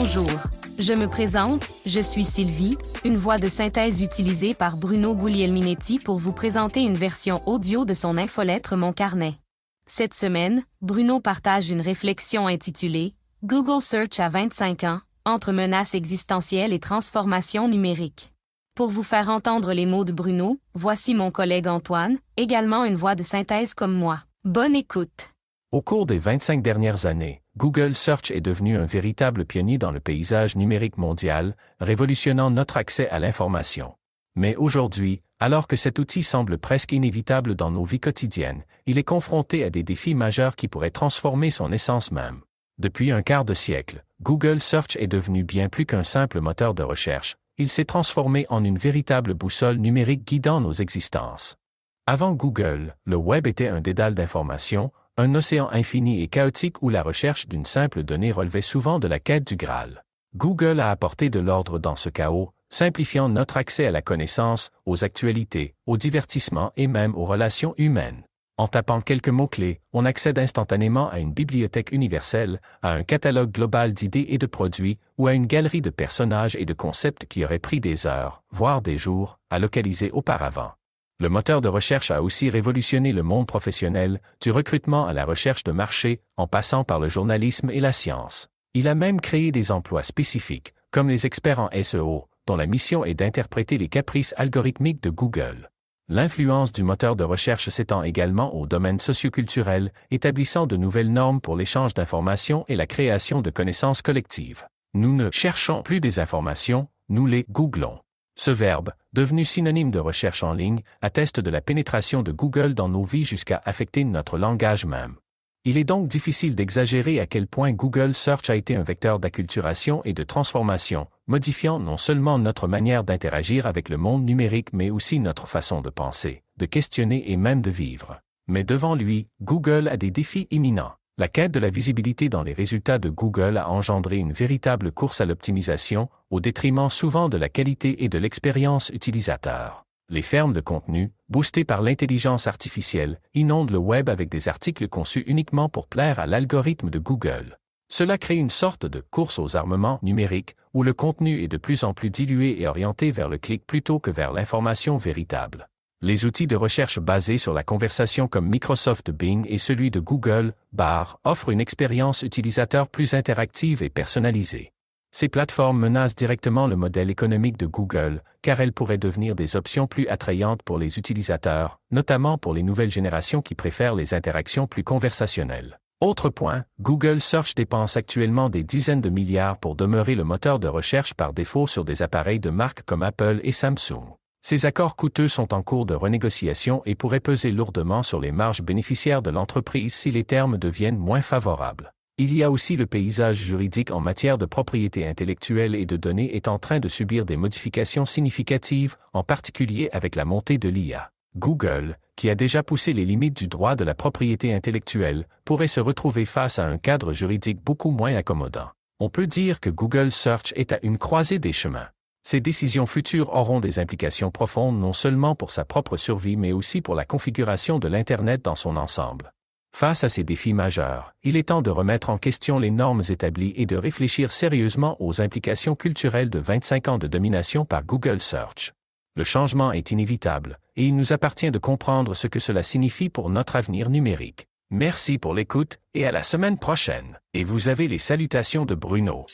Bonjour. Je me présente, je suis Sylvie, une voix de synthèse utilisée par Bruno Guglielminetti pour vous présenter une version audio de son infolettre Mon Carnet. Cette semaine, Bruno partage une réflexion intitulée Google Search à 25 ans, entre menaces existentielles et transformation numérique. Pour vous faire entendre les mots de Bruno, voici mon collègue Antoine, également une voix de synthèse comme moi. Bonne écoute. Au cours des 25 dernières années, Google Search est devenu un véritable pionnier dans le paysage numérique mondial, révolutionnant notre accès à l'information. Mais aujourd'hui, alors que cet outil semble presque inévitable dans nos vies quotidiennes, il est confronté à des défis majeurs qui pourraient transformer son essence même. Depuis un quart de siècle, Google Search est devenu bien plus qu'un simple moteur de recherche, il s'est transformé en une véritable boussole numérique guidant nos existences. Avant Google, le web était un dédale d'informations, un océan infini et chaotique où la recherche d'une simple donnée relevait souvent de la quête du Graal. Google a apporté de l'ordre dans ce chaos, simplifiant notre accès à la connaissance, aux actualités, au divertissement et même aux relations humaines. En tapant quelques mots-clés, on accède instantanément à une bibliothèque universelle, à un catalogue global d'idées et de produits, ou à une galerie de personnages et de concepts qui auraient pris des heures, voire des jours, à localiser auparavant. Le moteur de recherche a aussi révolutionné le monde professionnel, du recrutement à la recherche de marché, en passant par le journalisme et la science. Il a même créé des emplois spécifiques, comme les experts en SEO, dont la mission est d'interpréter les caprices algorithmiques de Google. L'influence du moteur de recherche s'étend également au domaine socioculturel, établissant de nouvelles normes pour l'échange d'informations et la création de connaissances collectives. Nous ne cherchons plus des informations, nous les googlons. Ce verbe, devenu synonyme de recherche en ligne, atteste de la pénétration de Google dans nos vies jusqu'à affecter notre langage même. Il est donc difficile d'exagérer à quel point Google Search a été un vecteur d'acculturation et de transformation, modifiant non seulement notre manière d'interagir avec le monde numérique mais aussi notre façon de penser, de questionner et même de vivre. Mais devant lui, Google a des défis imminents. La quête de la visibilité dans les résultats de Google a engendré une véritable course à l'optimisation, au détriment souvent de la qualité et de l'expérience utilisateur. Les fermes de contenu, boostées par l'intelligence artificielle, inondent le web avec des articles conçus uniquement pour plaire à l'algorithme de Google. Cela crée une sorte de course aux armements numériques, où le contenu est de plus en plus dilué et orienté vers le clic plutôt que vers l'information véritable. Les outils de recherche basés sur la conversation comme Microsoft Bing et celui de Google, Bar, offrent une expérience utilisateur plus interactive et personnalisée. Ces plateformes menacent directement le modèle économique de Google, car elles pourraient devenir des options plus attrayantes pour les utilisateurs, notamment pour les nouvelles générations qui préfèrent les interactions plus conversationnelles. Autre point, Google Search dépense actuellement des dizaines de milliards pour demeurer le moteur de recherche par défaut sur des appareils de marques comme Apple et Samsung. Ces accords coûteux sont en cours de renégociation et pourraient peser lourdement sur les marges bénéficiaires de l'entreprise si les termes deviennent moins favorables. Il y a aussi le paysage juridique en matière de propriété intellectuelle et de données est en train de subir des modifications significatives, en particulier avec la montée de l'IA. Google, qui a déjà poussé les limites du droit de la propriété intellectuelle, pourrait se retrouver face à un cadre juridique beaucoup moins accommodant. On peut dire que Google Search est à une croisée des chemins. Ces décisions futures auront des implications profondes non seulement pour sa propre survie mais aussi pour la configuration de l'Internet dans son ensemble. Face à ces défis majeurs, il est temps de remettre en question les normes établies et de réfléchir sérieusement aux implications culturelles de 25 ans de domination par Google Search. Le changement est inévitable, et il nous appartient de comprendre ce que cela signifie pour notre avenir numérique. Merci pour l'écoute, et à la semaine prochaine. Et vous avez les salutations de Bruno.